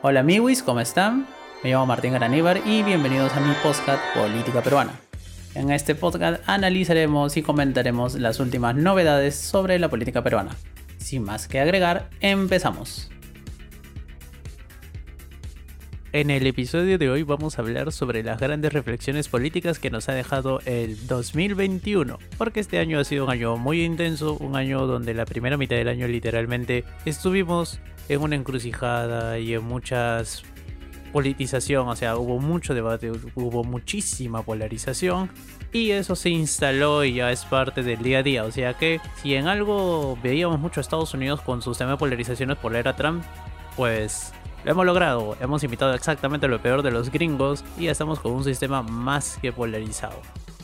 Hola amigos, ¿cómo están? Me llamo Martín Garaníbar y bienvenidos a mi podcast Política Peruana. En este podcast analizaremos y comentaremos las últimas novedades sobre la política peruana. Sin más que agregar, empezamos. En el episodio de hoy vamos a hablar sobre las grandes reflexiones políticas que nos ha dejado el 2021, porque este año ha sido un año muy intenso, un año donde la primera mitad del año literalmente estuvimos en una encrucijada y en muchas politización, o sea, hubo mucho debate, hubo muchísima polarización y eso se instaló y ya es parte del día a día, o sea que si en algo veíamos mucho a Estados Unidos con su sistema de polarizaciones por la era Trump, pues lo hemos logrado, hemos invitado exactamente lo peor de los gringos y ya estamos con un sistema más que polarizado.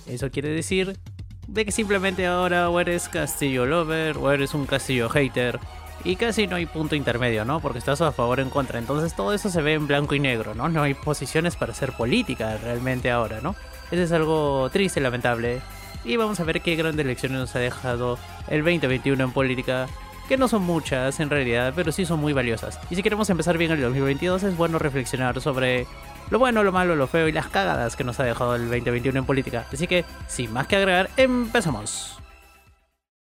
Eso quiere decir de que simplemente ahora o eres Castillo Lover o eres un Castillo Hater y casi no hay punto intermedio, ¿no? Porque estás a favor o en contra. Entonces todo eso se ve en blanco y negro, ¿no? No hay posiciones para hacer política realmente ahora, ¿no? Eso es algo triste, lamentable. Y vamos a ver qué grandes lecciones nos ha dejado el 2021 en política que no son muchas en realidad, pero sí son muy valiosas. Y si queremos empezar bien el 2022, es bueno reflexionar sobre lo bueno, lo malo, lo feo y las cagadas que nos ha dejado el 2021 en política. Así que, sin más que agregar, empezamos.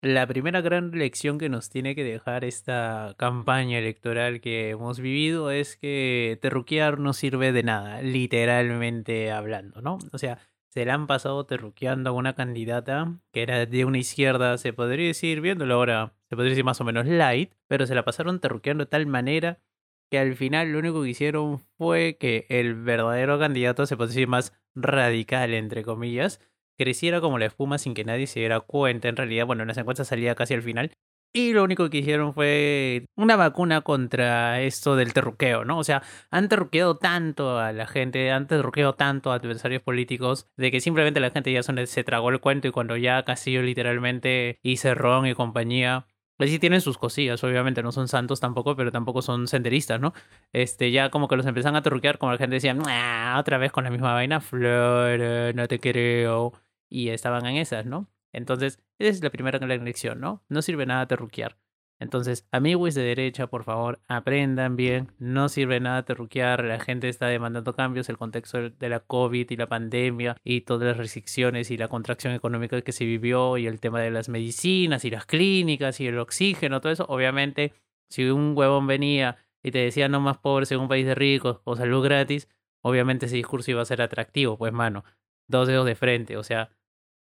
La primera gran lección que nos tiene que dejar esta campaña electoral que hemos vivido es que terruquear no sirve de nada, literalmente hablando, ¿no? O sea, se la han pasado terruqueando a una candidata que era de una izquierda, se podría decir, viéndolo ahora, se podría decir más o menos light, pero se la pasaron terruqueando de tal manera que al final lo único que hicieron fue que el verdadero candidato, se podría decir más radical, entre comillas, creciera como la espuma sin que nadie se diera cuenta. En realidad, bueno, en las encuestas salía casi al final. Y lo único que hicieron fue una vacuna contra esto del terruqueo, ¿no? O sea, han terruqueado tanto a la gente, han terruqueado tanto a adversarios políticos, de que simplemente la gente ya se tragó el cuento y cuando ya Castillo literalmente y Cerrón y compañía pues sí tienen sus cosillas, obviamente, no son santos tampoco, pero tampoco son senderistas, ¿no? Este, ya como que los empiezan a terruquear, como la gente decía, otra vez con la misma vaina, flor, no te creo. Y estaban en esas, ¿no? Entonces, esa es la primera lección, ¿no? No sirve nada terruquear. Entonces, amigos de derecha, por favor, aprendan bien. No sirve nada terruquear. La gente está demandando cambios. El contexto de la COVID y la pandemia y todas las restricciones y la contracción económica que se vivió y el tema de las medicinas y las clínicas y el oxígeno, todo eso. Obviamente, si un huevón venía y te decía no más pobres en un país de ricos o salud gratis, obviamente ese discurso iba a ser atractivo. Pues, mano, dos dedos de frente. O sea,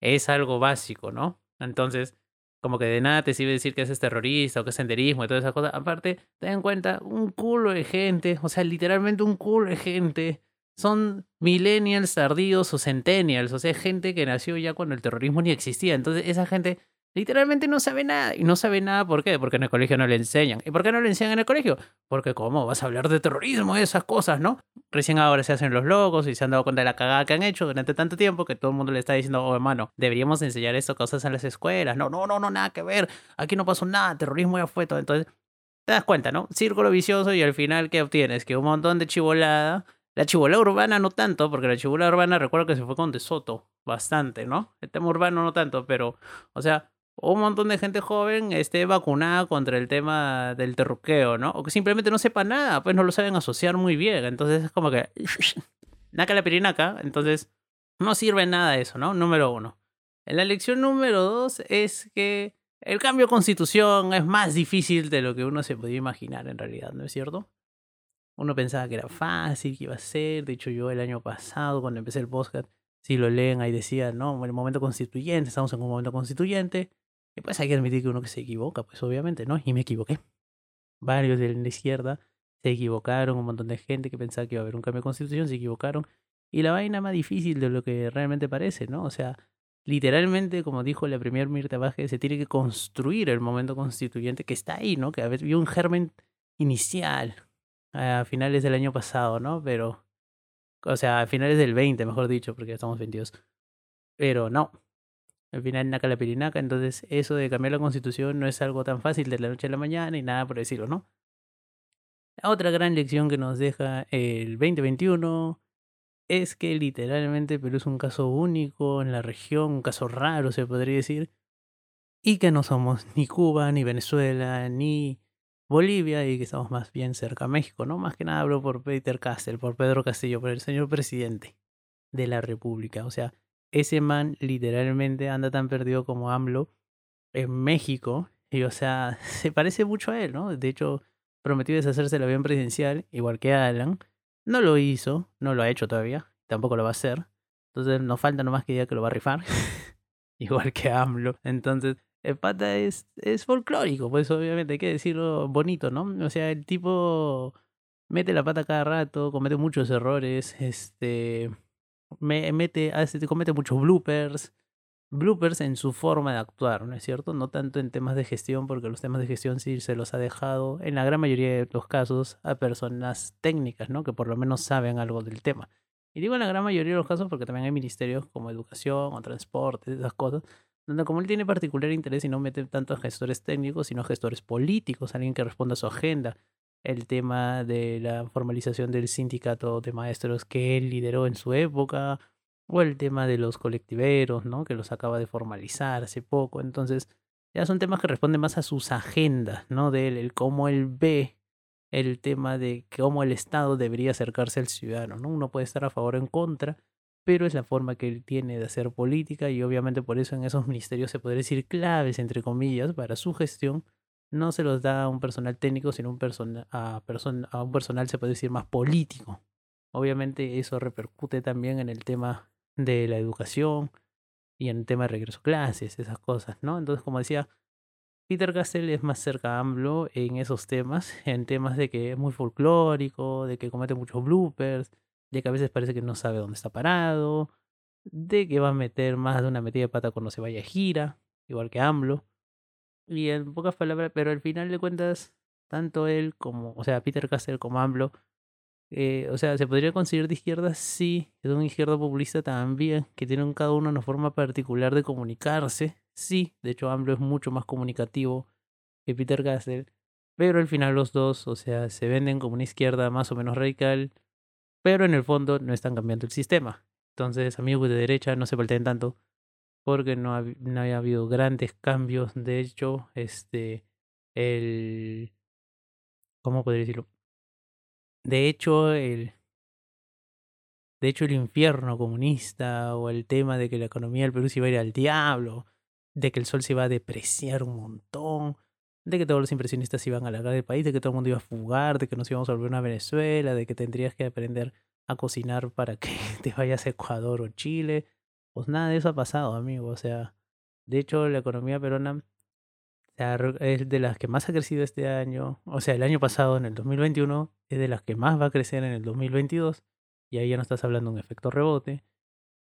es algo básico, ¿no? Entonces, como que de nada te sirve decir que es terrorista o que es senderismo y todas esas cosas. Aparte, ten en cuenta, un culo de gente, o sea, literalmente un culo de gente, son millennials tardíos o centennials, o sea, gente que nació ya cuando el terrorismo ni existía. Entonces, esa gente Literalmente no sabe nada. Y no sabe nada, ¿por qué? Porque en el colegio no le enseñan. ¿Y por qué no le enseñan en el colegio? Porque, ¿cómo? Vas a hablar de terrorismo y esas cosas, ¿no? Recién ahora se hacen los logos y se han dado cuenta de la cagada que han hecho durante tanto tiempo que todo el mundo le está diciendo, oh, hermano, deberíamos enseñar esto cosas en las escuelas. No, no, no, no, nada que ver. Aquí no pasó nada. Terrorismo ya fue todo. Entonces, te das cuenta, ¿no? Círculo vicioso y al final, ¿qué obtienes? Que un montón de chivolada. La chivolada urbana no tanto, porque la chivolada urbana recuerdo que se fue con De Soto bastante, ¿no? El tema urbano no tanto, pero, o sea, un montón de gente joven esté vacunada contra el tema del terruqueo, ¿no? O que simplemente no sepa nada, pues no lo saben asociar muy bien. Entonces es como que. Naca la pirinaca. Entonces no sirve nada eso, ¿no? Número uno. La lección número dos es que el cambio de constitución es más difícil de lo que uno se podía imaginar en realidad, ¿no es cierto? Uno pensaba que era fácil, que iba a ser. De hecho, yo el año pasado, cuando empecé el podcast, si lo leen ahí decía, no, en el momento constituyente, estamos en un momento constituyente y pues hay que admitir que uno que se equivoca, pues obviamente, ¿no? Y me equivoqué. Varios de la izquierda se equivocaron, un montón de gente que pensaba que iba a haber un cambio de constitución se equivocaron. Y la vaina más difícil de lo que realmente parece, ¿no? O sea, literalmente, como dijo la premier Mirta Vázquez, se tiene que construir el momento constituyente que está ahí, ¿no? Que había un germen inicial a finales del año pasado, ¿no? Pero, o sea, a finales del 20, mejor dicho, porque ya estamos 22. Pero no, al final naca la pirinaca, entonces eso de cambiar la constitución no es algo tan fácil de la noche a la mañana y nada por decirlo, ¿no? La otra gran lección que nos deja el 2021 es que literalmente Perú es un caso único en la región, un caso raro se podría decir, y que no somos ni Cuba, ni Venezuela, ni Bolivia y que estamos más bien cerca a México, ¿no? Más que nada hablo por Peter Castell, por Pedro Castillo, por el señor presidente de la República. O sea, ese man literalmente anda tan perdido como AMLO en México. Y o sea, se parece mucho a él, ¿no? De hecho, prometió deshacerse del avión presidencial, igual que Alan. No lo hizo, no lo ha hecho todavía, tampoco lo va a hacer. Entonces nos falta nomás que diga que lo va a rifar. igual que AMLO. Entonces, el pata es, es folclórico, pues obviamente hay que decirlo bonito, ¿no? O sea, el tipo mete la pata cada rato, comete muchos errores, este me, mete, comete muchos bloopers, bloopers en su forma de actuar, ¿no es cierto? No tanto en temas de gestión, porque los temas de gestión sí se los ha dejado, en la gran mayoría de los casos, a personas técnicas, ¿no? Que por lo menos saben algo del tema. Y digo en la gran mayoría de los casos porque también hay ministerios como educación o transporte, esas cosas, donde como él tiene particular interés y no mete tanto a gestores técnicos, sino a gestores políticos, alguien que responda a su agenda. El tema de la formalización del sindicato de maestros que él lideró en su época, o el tema de los colectiveros, ¿no? Que los acaba de formalizar hace poco. Entonces, ya son temas que responden más a sus agendas, ¿no? De él, el cómo él ve el tema de cómo el Estado debería acercarse al ciudadano, ¿no? Uno puede estar a favor o en contra, pero es la forma que él tiene de hacer política y obviamente por eso en esos ministerios se podría decir claves, entre comillas, para su gestión, no se los da a un personal técnico, sino un a, a un personal, se puede decir, más político. Obviamente eso repercute también en el tema de la educación y en el tema de regreso a clases, esas cosas, ¿no? Entonces, como decía, Peter Castell es más cerca a AMLO en esos temas, en temas de que es muy folclórico, de que comete muchos bloopers, de que a veces parece que no sabe dónde está parado, de que va a meter más de una metida de pata cuando se vaya a gira, igual que AMLO. Y en pocas palabras, pero al final de cuentas, tanto él como, o sea, Peter Castell como AMLO, eh, o sea, ¿se podría considerar de izquierda? Sí, es un izquierda populista también, que tienen cada uno una forma particular de comunicarse. Sí, de hecho AMLO es mucho más comunicativo que Peter Castell, pero al final los dos, o sea, se venden como una izquierda más o menos radical, pero en el fondo no están cambiando el sistema. Entonces, amigos de derecha, no se volteen tanto, porque no, ha, había habido grandes cambios. De hecho, este, el, ¿cómo podría decirlo? De hecho, el, de hecho, el infierno comunista o el tema de que la economía del Perú se iba a ir al diablo, de que el sol se iba a depreciar un montón, de que todos los impresionistas iban a largar del país, de que todo el mundo iba a fugar, de que nos íbamos a volver a Venezuela, de que tendrías que aprender a cocinar para que te vayas a Ecuador o Chile. Pues nada de eso ha pasado, amigo. O sea, de hecho, la economía peruana es de las que más ha crecido este año. O sea, el año pasado, en el 2021, es de las que más va a crecer en el 2022. Y ahí ya no estás hablando de un efecto rebote.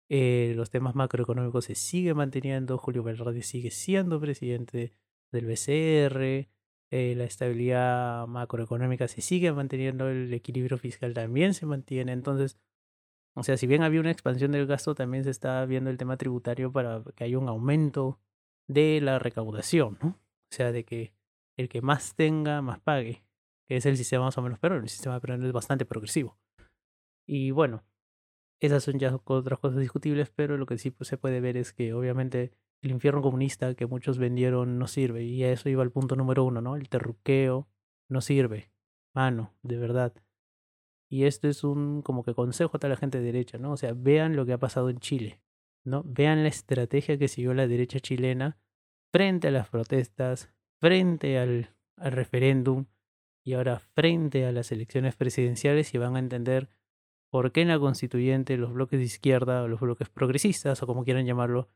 Eh, los temas macroeconómicos se siguen manteniendo. Julio Velarde sigue siendo presidente del BCR, eh, la estabilidad macroeconómica se sigue manteniendo, el equilibrio fiscal también se mantiene. Entonces, o sea, si bien había una expansión del gasto, también se está viendo el tema tributario para que haya un aumento de la recaudación, ¿no? O sea, de que el que más tenga, más pague, que es el sistema más o menos pero el sistema peruano es bastante progresivo. Y bueno, esas son ya otras cosas discutibles, pero lo que sí pues, se puede ver es que obviamente el infierno comunista que muchos vendieron no sirve. Y a eso iba el punto número uno, ¿no? El terruqueo no sirve. Mano, de verdad. Y esto es un como que consejo a toda la gente de derecha, ¿no? O sea, vean lo que ha pasado en Chile, ¿no? Vean la estrategia que siguió la derecha chilena frente a las protestas, frente al, al referéndum y ahora frente a las elecciones presidenciales y van a entender por qué en la constituyente los bloques de izquierda o los bloques progresistas o como quieran llamarlo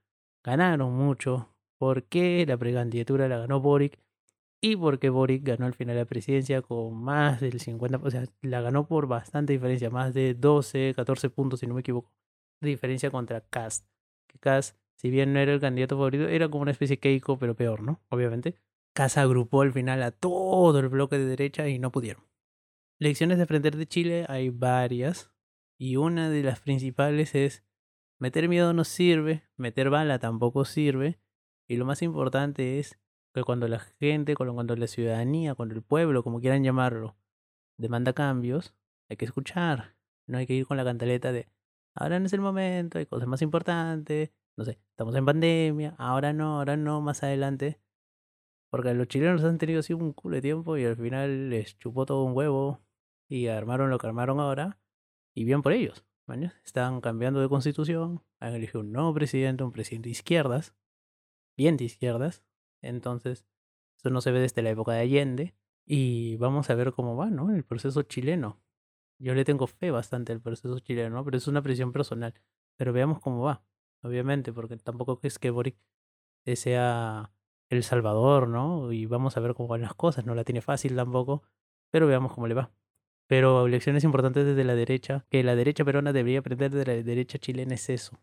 ganaron mucho, por qué la precandidatura la ganó Boric y por qué Boric ganó al final la presidencia con más del 50%, o sea, la ganó por bastante diferencia, más de 12, 14 puntos si no me equivoco, de diferencia contra Cast. Que Cast, si bien no era el candidato favorito, era como una especie de Keiko, pero peor, ¿no? Obviamente. Cast agrupó al final a todo el bloque de derecha y no pudieron. Lecciones de aprender de Chile hay varias y una de las principales es Meter miedo no sirve, meter bala tampoco sirve. Y lo más importante es que cuando la gente, cuando la ciudadanía, cuando el pueblo, como quieran llamarlo, demanda cambios, hay que escuchar. No hay que ir con la cantaleta de ahora no es el momento, hay cosas más importantes, no sé, estamos en pandemia, ahora no, ahora no, más adelante. Porque los chilenos han tenido así un culo de tiempo y al final les chupó todo un huevo y armaron lo que armaron ahora. Y bien por ellos. Están cambiando de constitución, han elegido un nuevo presidente, un presidente de izquierdas, bien de izquierdas. Entonces, eso no se ve desde la época de Allende. Y vamos a ver cómo va, ¿no? El proceso chileno. Yo le tengo fe bastante al proceso chileno, pero es una presión personal. Pero veamos cómo va, obviamente, porque tampoco es que Boric sea el Salvador, ¿no? Y vamos a ver cómo van las cosas. No la tiene fácil tampoco, pero veamos cómo le va. Pero lecciones importantes desde la derecha, que la derecha peruana debería aprender de la derecha chilena es eso,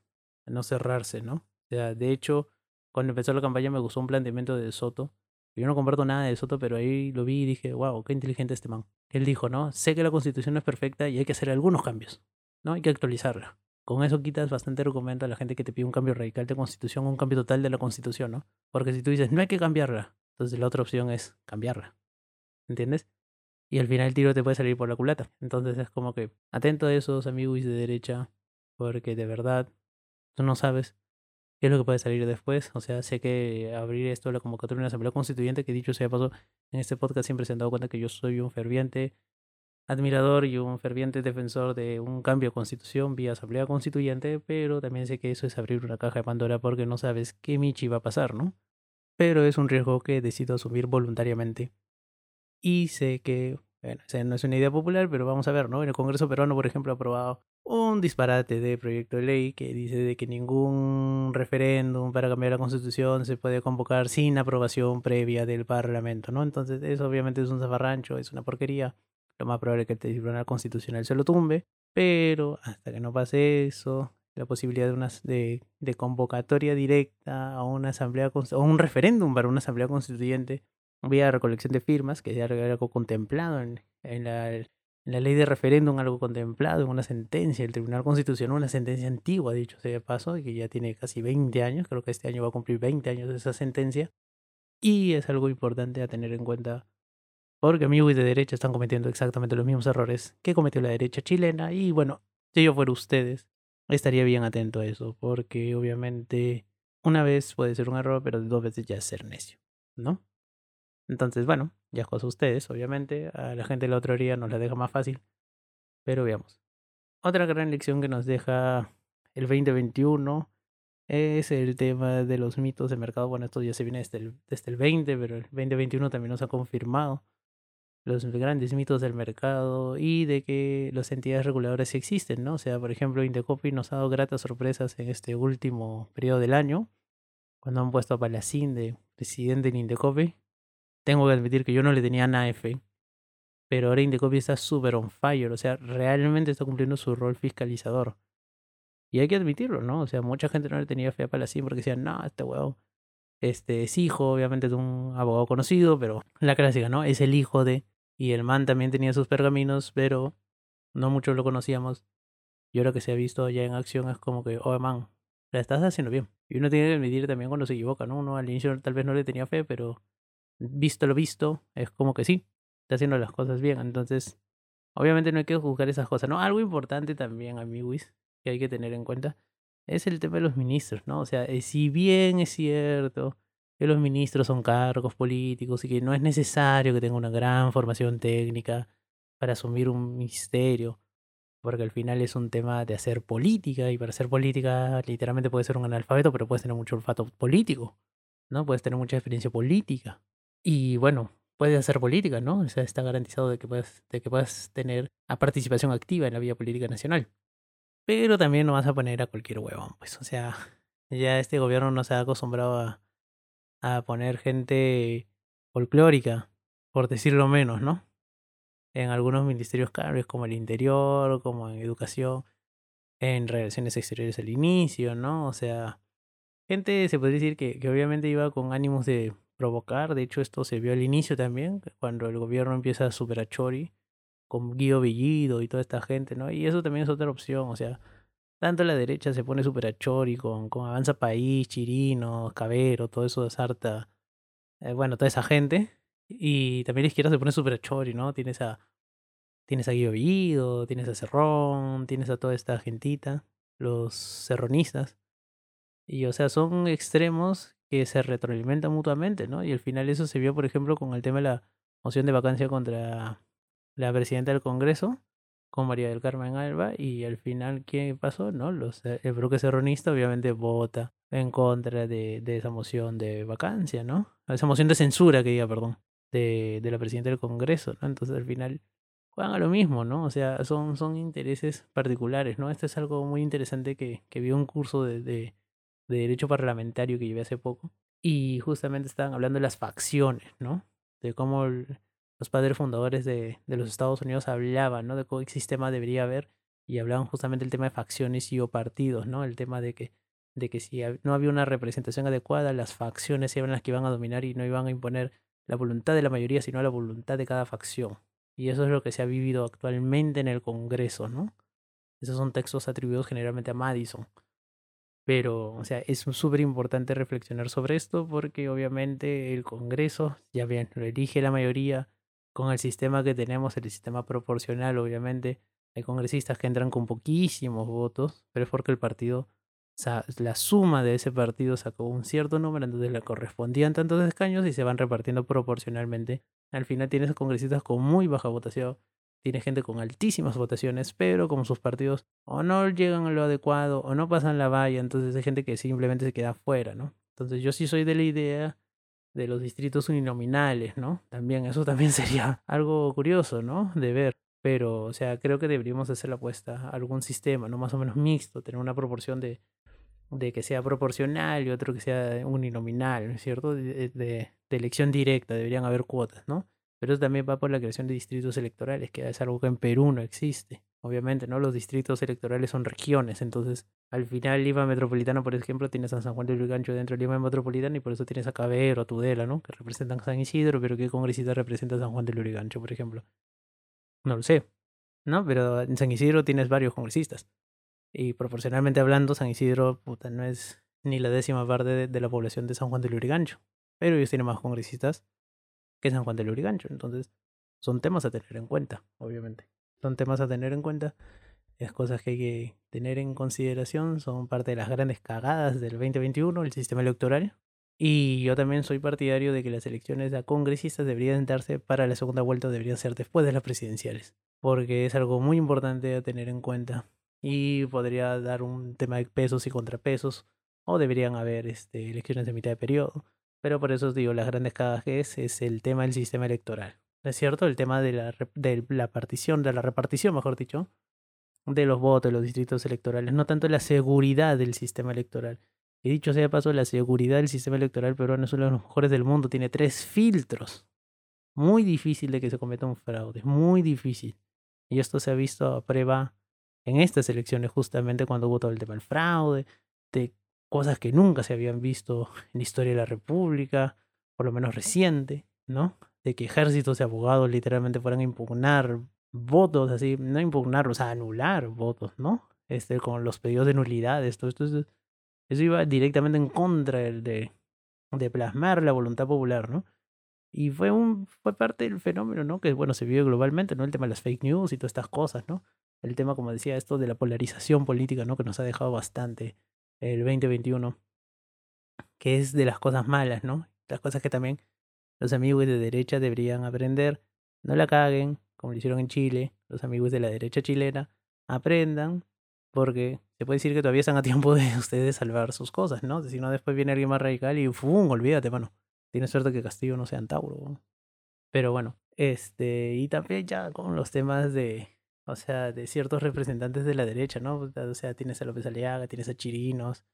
no cerrarse, ¿no? O sea, de hecho, cuando empezó la campaña me gustó un planteamiento de Soto. Yo no comparto nada de Soto, pero ahí lo vi y dije, wow, qué inteligente este man. Él dijo, ¿no? Sé que la constitución no es perfecta y hay que hacer algunos cambios, ¿no? Hay que actualizarla. Con eso quitas bastante argumento a la gente que te pide un cambio radical de constitución un cambio total de la constitución, ¿no? Porque si tú dices, no hay que cambiarla, entonces la otra opción es cambiarla. ¿Entiendes? Y al final el tiro te puede salir por la culata. Entonces es como que atento a esos amigos de derecha, porque de verdad tú no sabes qué es lo que puede salir después. O sea, sé que abrir esto de la convocatoria de una asamblea constituyente, que dicho sea paso, en este podcast siempre se han dado cuenta que yo soy un ferviente admirador y un ferviente defensor de un cambio de constitución vía asamblea constituyente, pero también sé que eso es abrir una caja de Pandora porque no sabes qué Michi va a pasar, ¿no? Pero es un riesgo que decido asumir voluntariamente. Y sé que, bueno, no es una idea popular, pero vamos a ver, ¿no? En el Congreso peruano, por ejemplo, ha aprobado un disparate de proyecto de ley que dice de que ningún referéndum para cambiar la constitución se puede convocar sin aprobación previa del Parlamento, ¿no? Entonces, eso obviamente es un zafarrancho, es una porquería lo más probable es que el Tribunal Constitucional se lo tumbe, pero hasta que no pase eso, la posibilidad de, una, de, de convocatoria directa a una asamblea o un referéndum para una asamblea constituyente vía recolección de firmas, que ya era algo contemplado en, en, la, la ley de referéndum, algo contemplado en una sentencia del Tribunal Constitucional, una sentencia antigua, dicho sea de paso, que ya tiene casi 20 años, creo que este año va a cumplir 20 años de esa sentencia, y es algo importante a tener en cuenta porque amigos de derecha están cometiendo exactamente los mismos errores que cometió la derecha chilena. Y bueno, si yo fuera ustedes, estaría bien atento a eso, porque obviamente una vez puede ser un error, pero dos veces ya es ser necio, ¿no? Entonces, bueno, ya cosa ustedes, obviamente. A la gente de la otra orilla nos la deja más fácil. Pero veamos. Otra gran lección que nos deja el 2021 es el tema de los mitos de mercado. Bueno, esto ya se viene desde el, desde el 20, pero el 2021 también nos ha confirmado los grandes mitos del mercado y de que las entidades reguladoras sí existen, ¿no? O sea, por ejemplo, Indecopi nos ha dado gratas sorpresas en este último periodo del año, cuando han puesto a Palacín de presidente en Indecopi. Tengo que admitir que yo no le tenía nada fe, pero ahora Indecopi está súper on fire, o sea, realmente está cumpliendo su rol fiscalizador. Y hay que admitirlo, ¿no? O sea, mucha gente no le tenía fe a Palacín porque decían, no, este huevo este es hijo, obviamente, de un abogado conocido, pero la clásica, ¿no? Es el hijo de y el man también tenía sus pergaminos, pero no muchos lo conocíamos. Y ahora que se ha visto ya en acción es como que, oh man, la estás haciendo bien. Y uno tiene que admitir también cuando se equivoca, ¿no? Uno al inicio tal vez no le tenía fe, pero visto lo visto, es como que sí, está haciendo las cosas bien. Entonces, obviamente no hay que juzgar esas cosas, ¿no? Algo importante también, amiguis, que hay que tener en cuenta, es el tema de los ministros, ¿no? O sea, eh, si bien es cierto que los ministros son cargos políticos y que no es necesario que tenga una gran formación técnica para asumir un ministerio, porque al final es un tema de hacer política y para hacer política literalmente puede ser un analfabeto, pero puedes tener mucho olfato político, ¿no? Puedes tener mucha experiencia política. Y bueno, puedes hacer política, ¿no? O sea, está garantizado de que puedas, de que puedas tener a participación activa en la vida política nacional. Pero también no vas a poner a cualquier huevón, pues, o sea, ya este gobierno no se ha acostumbrado a a poner gente folclórica, por decirlo menos, ¿no? En algunos ministerios claves como el interior, como en educación, en relaciones exteriores al inicio, ¿no? O sea, gente se podría decir que, que obviamente iba con ánimos de provocar, de hecho esto se vio al inicio también, cuando el gobierno empieza a super a Chori, con Guido Bellido y toda esta gente, ¿no? Y eso también es otra opción, o sea, tanto la derecha se pone achori con, con Avanza País, Chirino, Cabero, todo eso de Sarta. Eh, bueno, toda esa gente. Y también la izquierda se pone achori, ¿no? Tienes a, tienes a Guido Villido, tienes a Cerrón, tienes a toda esta gentita, los cerronistas. Y o sea, son extremos que se retroalimentan mutuamente, ¿no? Y al final eso se vio, por ejemplo, con el tema de la moción de vacancia contra la presidenta del Congreso, con María del Carmen Alba, y al final, ¿qué pasó? ¿No? Los, eh, el bloque serronista obviamente vota en contra de, esa moción de vacancia, ¿no? Esa moción de censura que diga, perdón, de, de la presidenta del Congreso, ¿no? Entonces al final juegan a lo mismo, ¿no? O sea, son, intereses particulares, ¿no? Esto es algo muy interesante que, que vi un curso de, de Derecho Parlamentario que llevé hace poco, y justamente estaban hablando de las facciones, ¿no? De cómo los padres fundadores de, de los Estados Unidos hablaban, ¿no? De qué sistema debería haber, y hablaban justamente del tema de facciones y o partidos, ¿no? El tema de que de que si no había una representación adecuada, las facciones eran las que iban a dominar y no iban a imponer la voluntad de la mayoría, sino la voluntad de cada facción. Y eso es lo que se ha vivido actualmente en el Congreso, ¿no? Esos son textos atribuidos generalmente a Madison. Pero, o sea, es súper importante reflexionar sobre esto porque obviamente el Congreso, ya bien, lo elige la mayoría con el sistema que tenemos, el sistema proporcional, obviamente. Hay congresistas que entran con poquísimos votos, pero es porque el partido la suma de ese partido sacó un cierto número, entonces le correspondían tantos escaños y se van repartiendo proporcionalmente. Al final tienes congresistas con muy baja votación, tienes gente con altísimas votaciones, pero como sus partidos o no llegan a lo adecuado o no pasan la valla, entonces hay gente que simplemente se queda fuera, ¿no? Entonces yo sí soy de la idea de los distritos uninominales, ¿no? También eso también sería algo curioso, ¿no? De ver. Pero, o sea, creo que deberíamos hacer la apuesta a algún sistema, ¿no? Más o menos mixto, tener una proporción de de que sea proporcional y otro que sea uninominal, ¿no es cierto? De, de, elección directa, deberían haber cuotas, ¿no? Pero eso también va por la creación de distritos electorales, que es algo que en Perú no existe. Obviamente, ¿no? Los distritos electorales son regiones, entonces al final Lima Metropolitana, por ejemplo, tienes a San Juan de Lurigancho dentro de Lima Metropolitana y por eso tienes a Cabero, a Tudela, ¿no? Que representan San Isidro, pero ¿qué congresista representa a San Juan de Lurigancho, por ejemplo? No lo sé, ¿no? Pero en San Isidro tienes varios congresistas. Y proporcionalmente hablando, San Isidro puta, no es ni la décima parte de, la población de San Juan de Lurigancho. Pero ellos tienen más congresistas que San Juan de Lurigancho. Entonces, son temas a tener en cuenta, obviamente. Son temas a tener en cuenta. Es cosas que hay que tener en consideración. Son parte de las grandes cagadas del 2021, el sistema electoral. Y yo también soy partidario de que las elecciones a congresistas deberían darse para la segunda vuelta, deberían ser después de las presidenciales. Porque es algo muy importante a tener en cuenta y podría dar un tema de pesos y contrapesos o deberían haber este, elecciones de mitad de periodo. Pero por eso os digo, las grandes cagas es, es el tema del sistema electoral. es cierto? El tema de la, de la partición, de la repartición, mejor dicho, de los votos, de los distritos electorales, no tanto la seguridad del sistema electoral. Y dicho sea de paso, la seguridad del sistema electoral peruano es uno de los mejores del mundo, tiene tres filtros. Muy difícil de que se cometa un fraude, muy difícil. Y esto se ha visto a prueba en estas elecciones justamente cuando hubo todo el tema del fraude, de cosas que nunca se habían visto en la historia de la República, por lo menos reciente, ¿no? De que ejércitos y abogados literalmente fueran a impugnar votos, así, no impugnar, o sea, anular votos, ¿no? Este, con los pedidos de nulidades, todo esto, eso, eso iba directamente en contra de, de plasmar la voluntad popular, ¿no? Y fue un fue parte del fenómeno, ¿no? Que bueno, se vio globalmente, ¿no? El tema de las fake news y todas estas cosas, ¿no? el tema, como decía, esto de la polarización política, ¿no? Que nos ha dejado bastante el 2021, que es de las cosas malas, ¿no? Las cosas que también los amigos de derecha deberían aprender. No la caguen, como lo hicieron en Chile, los amigos de la derecha chilena, aprendan, porque se puede decir que todavía están a tiempo de ustedes salvar sus cosas, ¿no? Si no, después viene alguien más radical y ¡fum! Olvídate, mano. Tienes suerte que Castillo no sea Tauro. Pero bueno, este, y también ya con los temas de, o sea, de ciertos representantes de la derecha, ¿no? O sea, tienes a López Aliaga, tienes a Chirinos,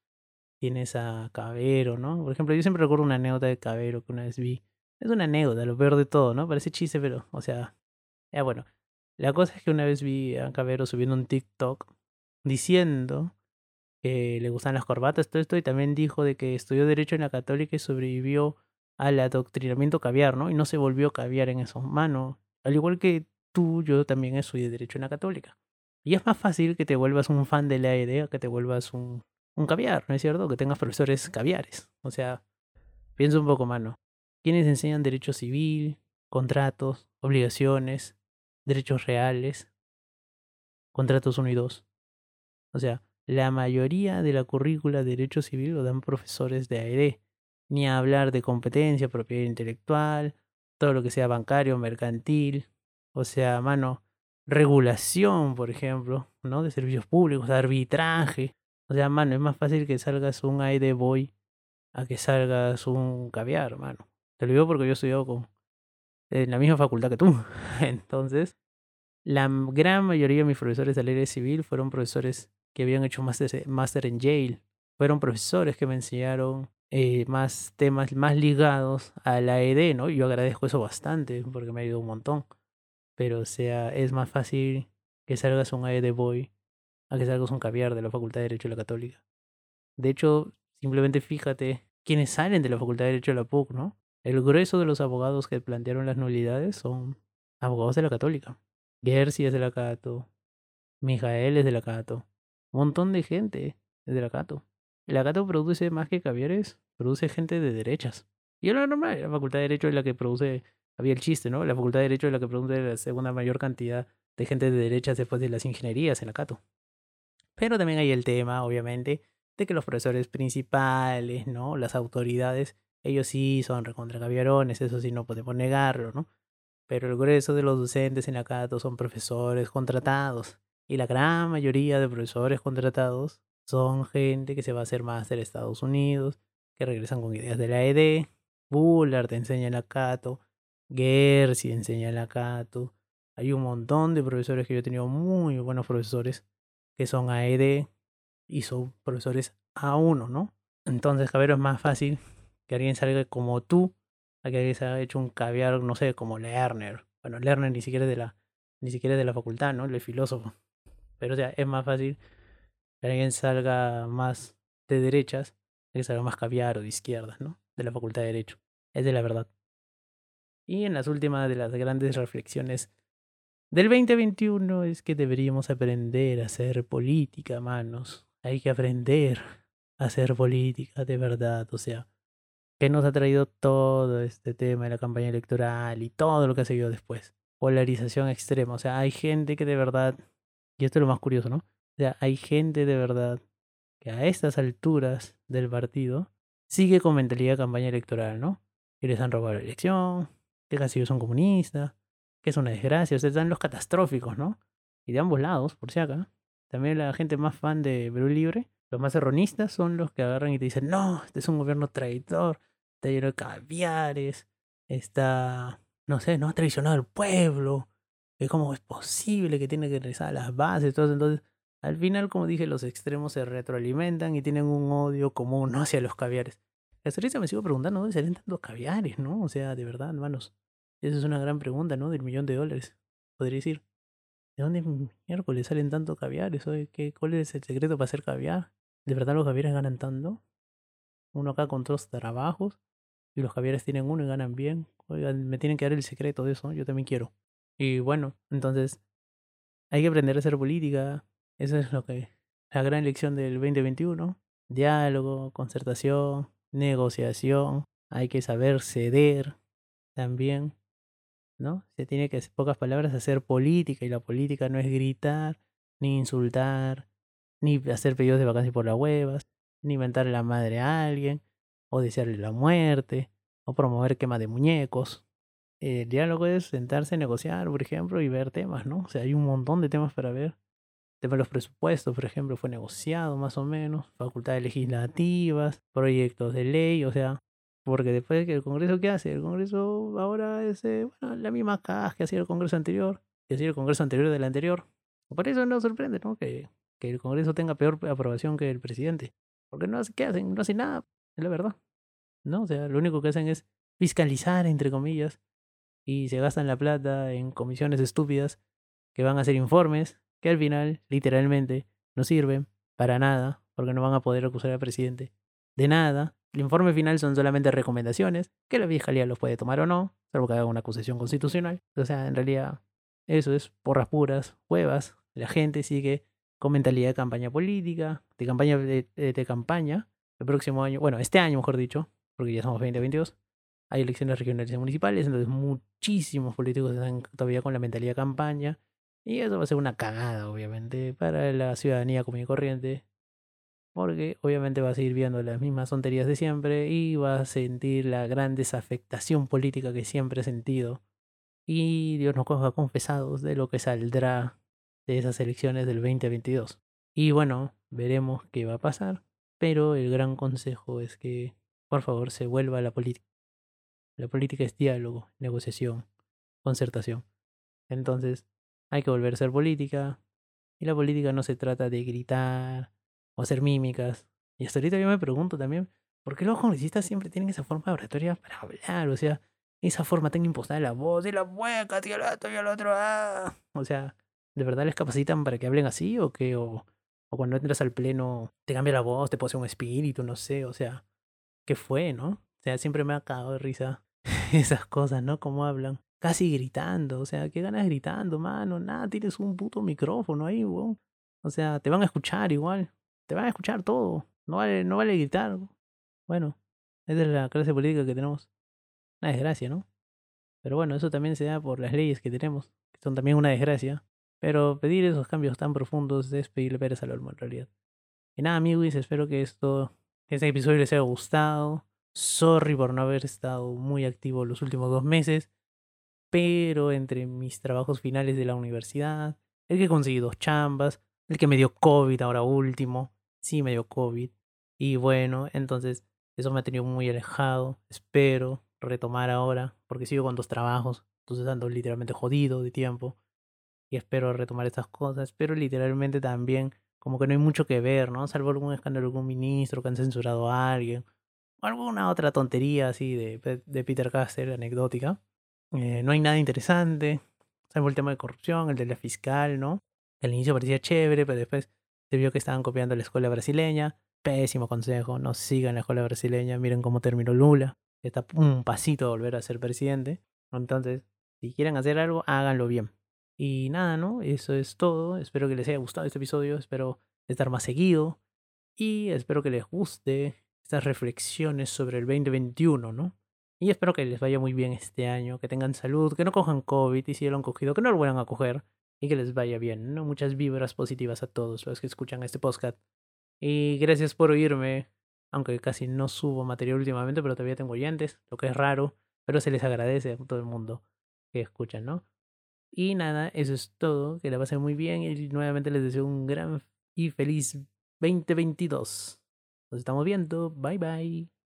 tienes a Cabero, ¿no? Por ejemplo, yo siempre recuerdo una anécdota de Cabero que una vez vi. Es una anécdota, lo peor de todo, ¿no? Parece chiste, pero, o sea, ya bueno. La cosa es que una vez vi a Cabero subiendo un TikTok diciendo que le gustan las corbatas, todo esto, y también dijo de que estudió Derecho en la Católica y sobrevivió al adoctrinamiento caviar, ¿no? Y no se volvió caviar en esos manos. Al igual que tú, yo también soy de Derecho en la Católica. Y es más fácil que te vuelvas un fan de la idea que te vuelvas un, un caviar, ¿no es cierto? Que tengas profesores caviares. O sea, piensa un poco, mano. ¿Quiénes enseñan derecho civil, contratos, obligaciones, derechos reales, contratos 1 y 2? O sea, la mayoría de la currícula de derecho civil lo dan profesores de AED. ni hablar de competencia, propiedad intelectual, todo lo que sea bancario, mercantil, o sea, mano, regulación, por ejemplo, ¿no? De servicios públicos, arbitraje. O sea, mano, es más fácil que salgas un de Boy a que salgas un caviar, mano. Te lo digo porque yo he estudiado con, en la misma facultad que tú. Entonces, la gran mayoría de mis profesores de ley civil fueron profesores que habían hecho máster en Yale. Fueron profesores que me enseñaron eh, más temas más ligados a la ED, ¿no? Yo agradezco eso bastante porque me ha ayudado un montón. Pero, o sea, es más fácil que salgas un AED Boy a que salgas un caviar de la Facultad de Derecho de la Católica. De hecho, simplemente fíjate quiénes salen de la Facultad de Derecho de la PUC, ¿no? El grueso de los abogados que plantearon las nulidades son abogados de la Católica. Gersi es de la Cato, Mijael es de la Cato, un montón de gente es de la Cato. La Cato produce más que caviares, produce gente de derechas. Y es lo normal, la Facultad de Derecho es la que produce, había el chiste, ¿no? La Facultad de Derecho es la que produce la segunda mayor cantidad de gente de derechas después de las ingenierías en la Cato. Pero también hay el tema, obviamente, de que los profesores principales, ¿no? Las autoridades, ellos sí son recontra caviarones, eso sí no podemos negarlo, ¿no? Pero el grueso de los docentes en la Cato son profesores contratados. Y la gran mayoría de profesores contratados son gente que se va a hacer máster en Estados Unidos, que regresan con ideas de la ED. Bullard te enseña en la Cato. Gersi enseña en la Cato. Hay un montón de profesores que yo he tenido muy buenos profesores que son AED y son profesores A1, ¿no? Entonces, cabrón, es más fácil que alguien salga como tú a que alguien se haya hecho un caviar, no sé, como Lerner. Bueno, Lerner ni siquiera es de la, ni siquiera de la facultad, ¿no? El es filósofo. Pero, o sea, es más fácil que alguien salga más de derechas que salga más caviar o de izquierdas, ¿no? De la facultad de Derecho. Es de la verdad. Y en las últimas de las grandes reflexiones del 2021 es que deberíamos aprender a hacer política, manos. Hay que aprender a hacer política de verdad. O sea, que nos ha traído todo este tema de la campaña electoral y todo lo que ha seguido después. Polarización extrema. O sea, hay gente que de verdad, y esto es lo más curioso, ¿no? O sea, hay gente de verdad que a estas alturas del partido sigue con mentalidad de campaña electoral, ¿no? Que les han robado la elección, que casi son comunistas, que es una desgracia. O sea, están los catastróficos, ¿no? Y de ambos lados, por si acá. También la gente más fan de Perú Libre, los más erronistas son los que agarran y te dicen, no, este es un gobierno traidor, está lleno de caviares, está, no sé, no ha traicionado al pueblo, cómo es posible que tiene que regresar a las bases, todo entonces al final, como dije, los extremos se retroalimentan y tienen un odio común hacia los caviares. La historia me sigo preguntando dónde salen tantos caviares, ¿no? O sea, de verdad, hermanos. Esa es una gran pregunta, ¿no? Del millón de dólares. Podría decir, ¿de dónde miércoles salen tantos caviares? ¿qué, ¿Cuál es el secreto para hacer caviar? ¿De verdad los caviares ganan tanto? Uno acá con todos trabajos y los caviares tienen uno y ganan bien. Oigan, me tienen que dar el secreto de eso, yo también quiero. Y bueno, entonces hay que aprender a hacer política, eso es lo que la gran lección del 2021. Diálogo, concertación, negociación. Hay que saber ceder también, ¿no? Se tiene que, en pocas palabras, hacer política y la política no es gritar, ni insultar, ni hacer pedidos de vacaciones por las huevas, ni inventarle la madre a alguien, o desearle la muerte, o promover quema de muñecos. El diálogo es sentarse a negociar, por ejemplo, y ver temas, ¿no? O sea, hay un montón de temas para ver tema de los presupuestos, por ejemplo, fue negociado más o menos, facultades legislativas, proyectos de ley, o sea, porque después de que el Congreso, ¿qué hace? El Congreso ahora es eh, bueno, la misma caja que hacía el Congreso anterior, que hacía el Congreso anterior del anterior. Por eso no sorprende, ¿no? Que, que el Congreso tenga peor aprobación que el presidente. Porque no hace, ¿qué hacen? No hacen nada, es la verdad. ¿No? O sea, lo único que hacen es fiscalizar, entre comillas, y se gastan la plata en comisiones estúpidas que van a hacer informes que al final, literalmente, no sirven para nada, porque no van a poder acusar al presidente de nada. El informe final son solamente recomendaciones, que la fiscalía los puede tomar o no, salvo que haga una acusación constitucional. O sea, en realidad, eso es porras puras, huevas. La gente sigue con mentalidad de campaña política, de campaña de, campaña. El próximo año, bueno, este año mejor dicho, porque ya somos 2022, hay elecciones regionales y municipales, entonces muchísimos políticos están todavía con la mentalidad de campaña y eso va a ser una cagada, obviamente, para la ciudadanía común y corriente. porque obviamente va a seguir viendo las mismas tonterías de siempre y va a sentir la gran desafectación política que siempre ha sentido. Y Dios nos coja confesados de lo que saldrá de esas elecciones del 2022. Y bueno, veremos qué va a pasar, pero el gran consejo es que por favor se vuelva a la política. La política es diálogo, negociación, concertación. Entonces, hay que volver a ser política. Y la política no se trata de gritar o hacer mímicas. Y hasta ahorita yo me pregunto también, ¿por qué los congresistas siempre tienen esa forma de oratoria para hablar? O sea, esa forma tan impostada de la voz, y la mueca, tío, el otro, y el otro, ah. O sea, ¿de verdad les capacitan para que hablen así o qué? O, cuando entras al pleno te cambia la voz, te pose un espíritu, no sé, o sea, ¿qué fue, no? O sea, siempre me ha cagado de risa esas cosas, ¿no? Cómo hablan. Casi gritando, o sea, ¿qué ganas gritando, mano? Nada, tienes un puto micrófono ahí, weón. O sea, te van a escuchar igual. Te van a escuchar todo. No vale, no vale gritar. Bueno, esa es la clase política que tenemos. Una desgracia, ¿no? Pero bueno, eso también se da por las leyes que tenemos, que son también una desgracia. Pero pedir esos cambios tan profundos es pedirle peres al olmo en realidad. Y nada, amigos, espero que esto, este episodio les haya gustado. Sorry por no haber estado muy activo los últimos dos meses. Pero entre mis trabajos finales de la universidad, el que conseguí dos chambas, el que me dio COVID ahora último, sí me dio COVID. Y bueno, entonces eso me ha tenido muy alejado. Espero retomar ahora, porque sigo con dos trabajos, entonces ando literalmente jodido de tiempo. Y espero retomar estas cosas, pero literalmente también como que no hay mucho que ver, ¿no? Salvo algún escándalo, algún ministro que han censurado a alguien, o alguna otra tontería así de, de Peter Caster, anecdótica. Eh, no hay nada interesante, salvo el tema de corrupción, el de la fiscal, ¿no? Al inicio parecía chévere, pero después se vio que estaban copiando la escuela brasileña. Pésimo consejo, no sigan la escuela brasileña, miren cómo terminó Lula está un pasito a volver a ser presidente. Entonces, si quieren hacer algo, háganlo bien. Y nada, ¿no? Eso es todo. Espero que les haya gustado este episodio. Espero estar más seguido. Y espero que les guste estas reflexiones sobre el 2021, ¿no? Y espero que les vaya muy bien este año, que tengan salud, que no cojan COVID y si lo han cogido, que no lo vuelvan a coger y que les vaya bien, ¿no? Muchas vibras positivas a todos los que escuchan este podcast. Y gracias por oírme aunque casi no subo material últimamente, pero todavía tengo oyentes, lo que es raro, pero se les agradece a todo el mundo que escuchan, ¿no? Y nada, eso es todo, que la pasen muy bien y nuevamente les deseo un gran y feliz 2022. Nos estamos viendo, bye bye.